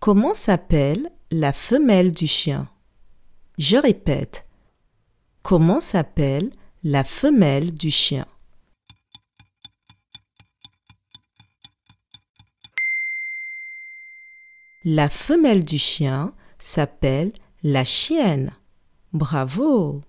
Comment s'appelle la femelle du chien? Je répète. Comment s'appelle la femelle du chien? La femelle du chien s'appelle la chienne. Bravo